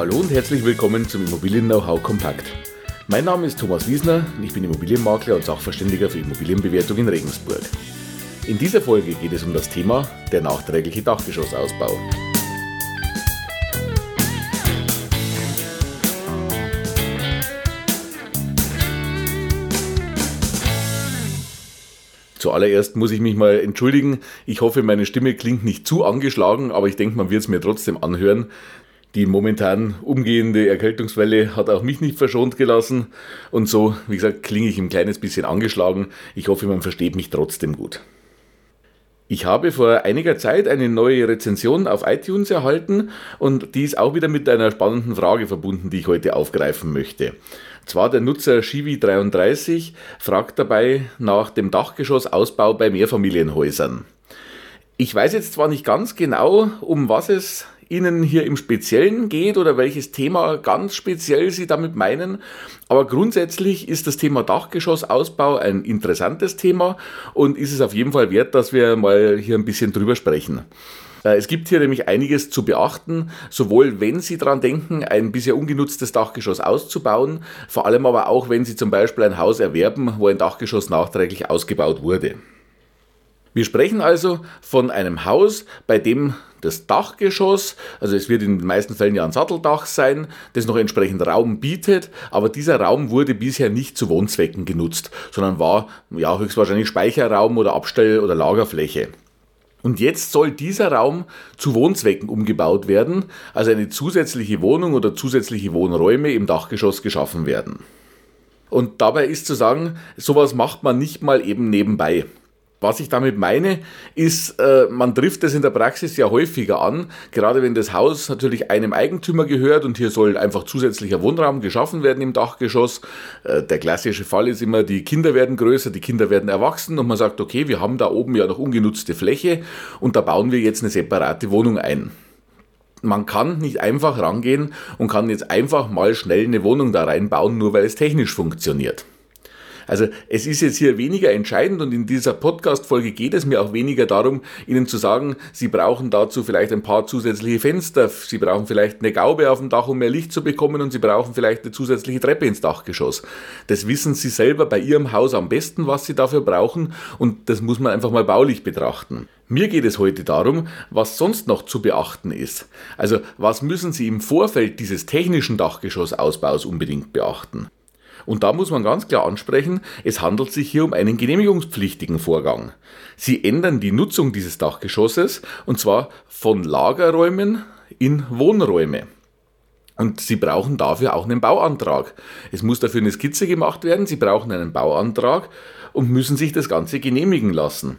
Hallo und herzlich willkommen zum Immobilien Know-how Kompakt. Mein Name ist Thomas Wiesner ich bin Immobilienmakler und Sachverständiger für Immobilienbewertung in Regensburg. In dieser Folge geht es um das Thema der nachträgliche Dachgeschossausbau. Zuallererst muss ich mich mal entschuldigen. Ich hoffe, meine Stimme klingt nicht zu angeschlagen, aber ich denke, man wird es mir trotzdem anhören. Die momentan umgehende Erkältungswelle hat auch mich nicht verschont gelassen. Und so, wie gesagt, klinge ich ein kleines bisschen angeschlagen. Ich hoffe, man versteht mich trotzdem gut. Ich habe vor einiger Zeit eine neue Rezension auf iTunes erhalten und die ist auch wieder mit einer spannenden Frage verbunden, die ich heute aufgreifen möchte. Zwar der Nutzer Shivi33 fragt dabei nach dem Dachgeschossausbau bei Mehrfamilienhäusern. Ich weiß jetzt zwar nicht ganz genau, um was es Ihnen hier im Speziellen geht oder welches Thema ganz speziell Sie damit meinen. Aber grundsätzlich ist das Thema Dachgeschossausbau ein interessantes Thema und ist es auf jeden Fall wert, dass wir mal hier ein bisschen drüber sprechen. Äh, es gibt hier nämlich einiges zu beachten, sowohl wenn Sie daran denken, ein bisher ungenutztes Dachgeschoss auszubauen, vor allem aber auch, wenn Sie zum Beispiel ein Haus erwerben, wo ein Dachgeschoss nachträglich ausgebaut wurde. Wir sprechen also von einem Haus, bei dem das Dachgeschoss, also es wird in den meisten Fällen ja ein Satteldach sein, das noch entsprechend Raum bietet, aber dieser Raum wurde bisher nicht zu Wohnzwecken genutzt, sondern war ja höchstwahrscheinlich Speicherraum oder Abstell- oder Lagerfläche. Und jetzt soll dieser Raum zu Wohnzwecken umgebaut werden, also eine zusätzliche Wohnung oder zusätzliche Wohnräume im Dachgeschoss geschaffen werden. Und dabei ist zu sagen, sowas macht man nicht mal eben nebenbei. Was ich damit meine, ist, äh, man trifft das in der Praxis ja häufiger an, gerade wenn das Haus natürlich einem Eigentümer gehört und hier soll einfach zusätzlicher Wohnraum geschaffen werden im Dachgeschoss. Äh, der klassische Fall ist immer, die Kinder werden größer, die Kinder werden erwachsen und man sagt, okay, wir haben da oben ja noch ungenutzte Fläche und da bauen wir jetzt eine separate Wohnung ein man kann nicht einfach rangehen und kann jetzt einfach mal schnell eine Wohnung da reinbauen, nur weil es technisch funktioniert. Also es ist jetzt hier weniger entscheidend und in dieser Podcast-Folge geht es mir auch weniger darum, Ihnen zu sagen, Sie brauchen dazu vielleicht ein paar zusätzliche Fenster, Sie brauchen vielleicht eine Gaube auf dem Dach, um mehr Licht zu bekommen und Sie brauchen vielleicht eine zusätzliche Treppe ins Dachgeschoss. Das wissen Sie selber bei Ihrem Haus am besten, was Sie dafür brauchen und das muss man einfach mal baulich betrachten. Mir geht es heute darum, was sonst noch zu beachten ist. Also was müssen Sie im Vorfeld dieses technischen Dachgeschossausbaus unbedingt beachten? Und da muss man ganz klar ansprechen, es handelt sich hier um einen genehmigungspflichtigen Vorgang. Sie ändern die Nutzung dieses Dachgeschosses und zwar von Lagerräumen in Wohnräume. Und Sie brauchen dafür auch einen Bauantrag. Es muss dafür eine Skizze gemacht werden, Sie brauchen einen Bauantrag und müssen sich das Ganze genehmigen lassen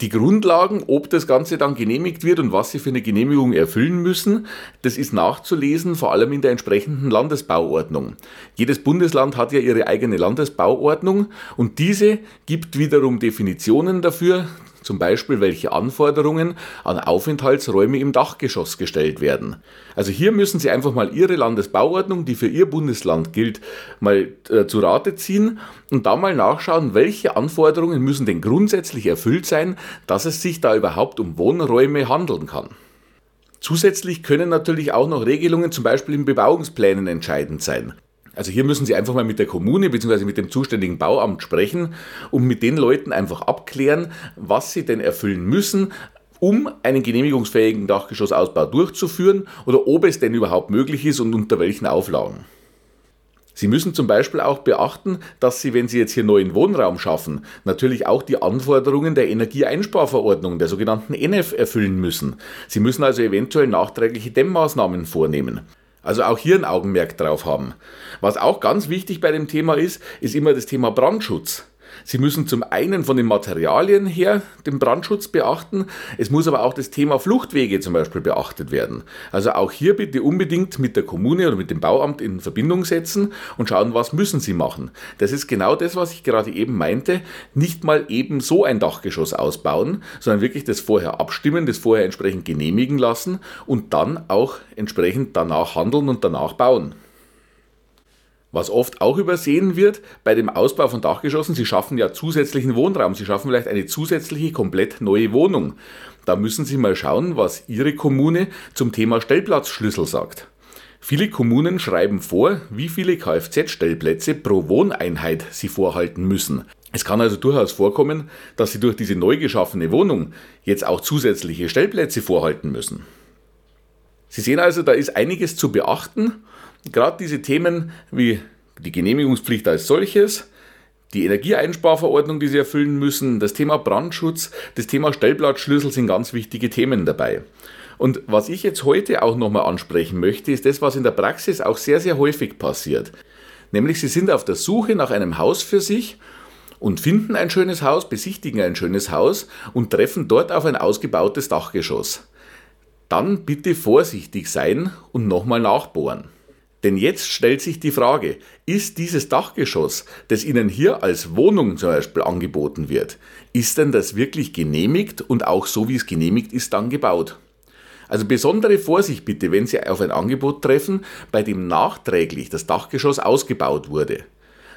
die Grundlagen, ob das Ganze dann genehmigt wird und was sie für eine Genehmigung erfüllen müssen, das ist nachzulesen, vor allem in der entsprechenden Landesbauordnung. Jedes Bundesland hat ja ihre eigene Landesbauordnung und diese gibt wiederum Definitionen dafür, zum Beispiel welche Anforderungen an Aufenthaltsräume im Dachgeschoss gestellt werden. Also hier müssen Sie einfach mal Ihre Landesbauordnung, die für Ihr Bundesland gilt, mal äh, zu Rate ziehen und da mal nachschauen, welche Anforderungen müssen denn grundsätzlich erfüllt sein, dass es sich da überhaupt um Wohnräume handeln kann. Zusätzlich können natürlich auch noch Regelungen zum Beispiel in Bebauungsplänen entscheidend sein. Also hier müssen Sie einfach mal mit der Kommune bzw. mit dem zuständigen Bauamt sprechen und mit den Leuten einfach abklären, was sie denn erfüllen müssen, um einen genehmigungsfähigen Dachgeschossausbau durchzuführen oder ob es denn überhaupt möglich ist und unter welchen Auflagen. Sie müssen zum Beispiel auch beachten, dass Sie, wenn Sie jetzt hier neuen Wohnraum schaffen, natürlich auch die Anforderungen der Energieeinsparverordnung, der sogenannten NF, erfüllen müssen. Sie müssen also eventuell nachträgliche Dämmmaßnahmen vornehmen. Also auch hier ein Augenmerk drauf haben. Was auch ganz wichtig bei dem Thema ist, ist immer das Thema Brandschutz. Sie müssen zum einen von den Materialien her den Brandschutz beachten, es muss aber auch das Thema Fluchtwege zum Beispiel beachtet werden. Also auch hier bitte unbedingt mit der Kommune oder mit dem Bauamt in Verbindung setzen und schauen, was müssen Sie machen. Das ist genau das, was ich gerade eben meinte. Nicht mal eben so ein Dachgeschoss ausbauen, sondern wirklich das vorher abstimmen, das vorher entsprechend genehmigen lassen und dann auch entsprechend danach handeln und danach bauen. Was oft auch übersehen wird bei dem Ausbau von Dachgeschossen, Sie schaffen ja zusätzlichen Wohnraum, Sie schaffen vielleicht eine zusätzliche komplett neue Wohnung. Da müssen Sie mal schauen, was Ihre Kommune zum Thema Stellplatzschlüssel sagt. Viele Kommunen schreiben vor, wie viele Kfz-Stellplätze pro Wohneinheit sie vorhalten müssen. Es kann also durchaus vorkommen, dass sie durch diese neu geschaffene Wohnung jetzt auch zusätzliche Stellplätze vorhalten müssen. Sie sehen also, da ist einiges zu beachten. Gerade diese Themen wie die Genehmigungspflicht als solches, die Energieeinsparverordnung, die Sie erfüllen müssen, das Thema Brandschutz, das Thema Stellplatzschlüssel sind ganz wichtige Themen dabei. Und was ich jetzt heute auch nochmal ansprechen möchte, ist das, was in der Praxis auch sehr, sehr häufig passiert. Nämlich Sie sind auf der Suche nach einem Haus für sich und finden ein schönes Haus, besichtigen ein schönes Haus und treffen dort auf ein ausgebautes Dachgeschoss. Dann bitte vorsichtig sein und nochmal nachbohren. Denn jetzt stellt sich die Frage, ist dieses Dachgeschoss, das Ihnen hier als Wohnung zum Beispiel angeboten wird, ist denn das wirklich genehmigt und auch so wie es genehmigt ist dann gebaut? Also besondere Vorsicht bitte, wenn Sie auf ein Angebot treffen, bei dem nachträglich das Dachgeschoss ausgebaut wurde.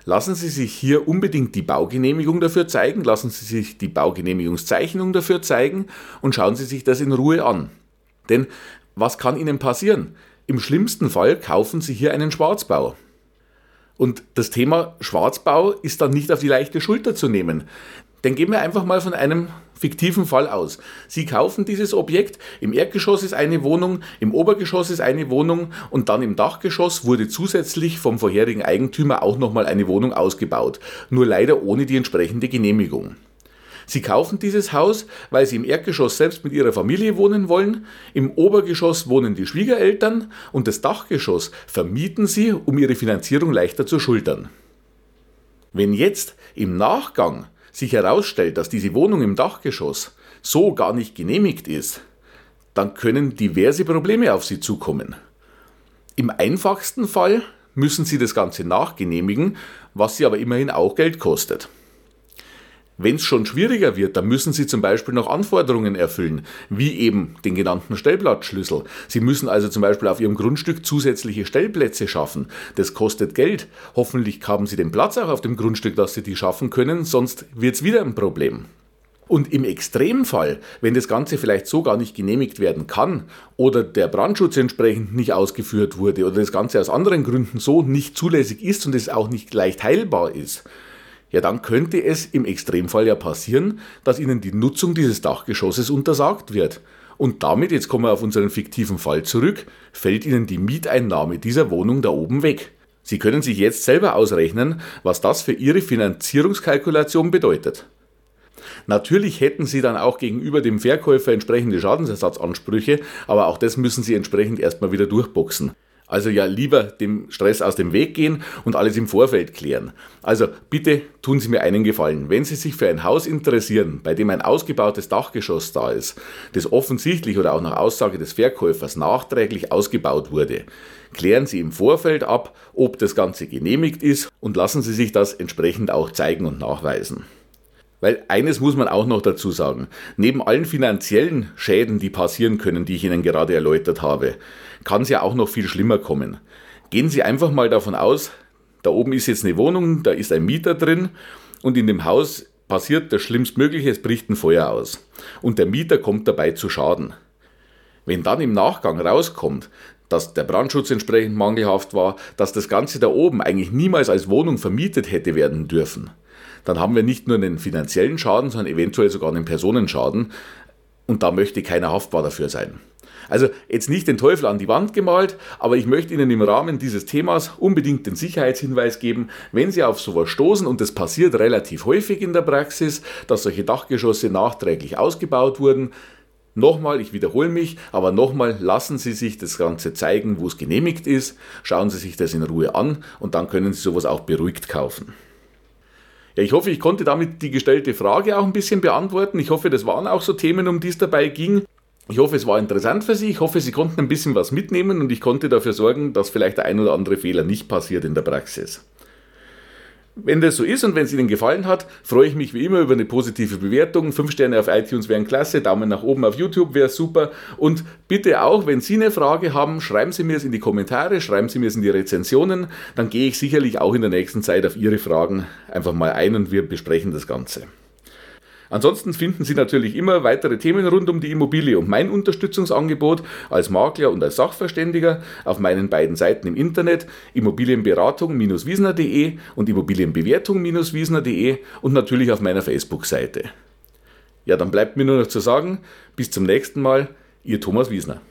Lassen Sie sich hier unbedingt die Baugenehmigung dafür zeigen, lassen Sie sich die Baugenehmigungszeichnung dafür zeigen und schauen Sie sich das in Ruhe an. Denn was kann Ihnen passieren? Im schlimmsten Fall kaufen Sie hier einen Schwarzbau. Und das Thema Schwarzbau ist dann nicht auf die leichte Schulter zu nehmen. Denn gehen wir einfach mal von einem fiktiven Fall aus. Sie kaufen dieses Objekt, im Erdgeschoss ist eine Wohnung, im Obergeschoss ist eine Wohnung und dann im Dachgeschoss wurde zusätzlich vom vorherigen Eigentümer auch nochmal eine Wohnung ausgebaut, nur leider ohne die entsprechende Genehmigung. Sie kaufen dieses Haus, weil Sie im Erdgeschoss selbst mit Ihrer Familie wohnen wollen, im Obergeschoss wohnen die Schwiegereltern und das Dachgeschoss vermieten Sie, um Ihre Finanzierung leichter zu schultern. Wenn jetzt im Nachgang sich herausstellt, dass diese Wohnung im Dachgeschoss so gar nicht genehmigt ist, dann können diverse Probleme auf Sie zukommen. Im einfachsten Fall müssen Sie das Ganze nachgenehmigen, was Sie aber immerhin auch Geld kostet. Wenn es schon schwieriger wird, dann müssen Sie zum Beispiel noch Anforderungen erfüllen, wie eben den genannten Stellplatzschlüssel. Sie müssen also zum Beispiel auf Ihrem Grundstück zusätzliche Stellplätze schaffen. Das kostet Geld. Hoffentlich haben Sie den Platz auch auf dem Grundstück, dass Sie die schaffen können, sonst wird es wieder ein Problem. Und im Extremfall, wenn das Ganze vielleicht so gar nicht genehmigt werden kann oder der Brandschutz entsprechend nicht ausgeführt wurde oder das Ganze aus anderen Gründen so nicht zulässig ist und es auch nicht leicht heilbar ist, ja dann könnte es im Extremfall ja passieren, dass Ihnen die Nutzung dieses Dachgeschosses untersagt wird. Und damit, jetzt kommen wir auf unseren fiktiven Fall zurück, fällt Ihnen die Mieteinnahme dieser Wohnung da oben weg. Sie können sich jetzt selber ausrechnen, was das für Ihre Finanzierungskalkulation bedeutet. Natürlich hätten Sie dann auch gegenüber dem Verkäufer entsprechende Schadensersatzansprüche, aber auch das müssen Sie entsprechend erstmal wieder durchboxen. Also ja lieber dem Stress aus dem Weg gehen und alles im Vorfeld klären. Also bitte tun Sie mir einen Gefallen. Wenn Sie sich für ein Haus interessieren, bei dem ein ausgebautes Dachgeschoss da ist, das offensichtlich oder auch nach Aussage des Verkäufers nachträglich ausgebaut wurde, klären Sie im Vorfeld ab, ob das Ganze genehmigt ist und lassen Sie sich das entsprechend auch zeigen und nachweisen. Weil eines muss man auch noch dazu sagen. Neben allen finanziellen Schäden, die passieren können, die ich Ihnen gerade erläutert habe, kann es ja auch noch viel schlimmer kommen. Gehen Sie einfach mal davon aus, da oben ist jetzt eine Wohnung, da ist ein Mieter drin und in dem Haus passiert das Schlimmstmögliche, es bricht ein Feuer aus. Und der Mieter kommt dabei zu Schaden. Wenn dann im Nachgang rauskommt, dass der Brandschutz entsprechend mangelhaft war, dass das Ganze da oben eigentlich niemals als Wohnung vermietet hätte werden dürfen, dann haben wir nicht nur einen finanziellen Schaden, sondern eventuell sogar einen Personenschaden. Und da möchte keiner haftbar dafür sein. Also jetzt nicht den Teufel an die Wand gemalt, aber ich möchte Ihnen im Rahmen dieses Themas unbedingt den Sicherheitshinweis geben, wenn Sie auf sowas stoßen, und das passiert relativ häufig in der Praxis, dass solche Dachgeschosse nachträglich ausgebaut wurden, Nochmal, ich wiederhole mich, aber nochmal, lassen Sie sich das Ganze zeigen, wo es genehmigt ist, schauen Sie sich das in Ruhe an und dann können Sie sowas auch beruhigt kaufen. Ja, ich hoffe, ich konnte damit die gestellte Frage auch ein bisschen beantworten. Ich hoffe, das waren auch so Themen, um die es dabei ging. Ich hoffe, es war interessant für Sie. Ich hoffe, Sie konnten ein bisschen was mitnehmen und ich konnte dafür sorgen, dass vielleicht der ein oder andere Fehler nicht passiert in der Praxis. Wenn das so ist und wenn es Ihnen gefallen hat, freue ich mich wie immer über eine positive Bewertung. Fünf Sterne auf iTunes wären klasse, Daumen nach oben auf YouTube wäre super. Und bitte auch, wenn Sie eine Frage haben, schreiben Sie mir es in die Kommentare, schreiben Sie mir es in die Rezensionen. Dann gehe ich sicherlich auch in der nächsten Zeit auf Ihre Fragen einfach mal ein und wir besprechen das Ganze. Ansonsten finden Sie natürlich immer weitere Themen rund um die Immobilie und mein Unterstützungsangebot als Makler und als Sachverständiger auf meinen beiden Seiten im Internet Immobilienberatung-wiesner.de und Immobilienbewertung-wiesner.de und natürlich auf meiner Facebook-Seite. Ja, dann bleibt mir nur noch zu sagen, bis zum nächsten Mal, Ihr Thomas Wiesner.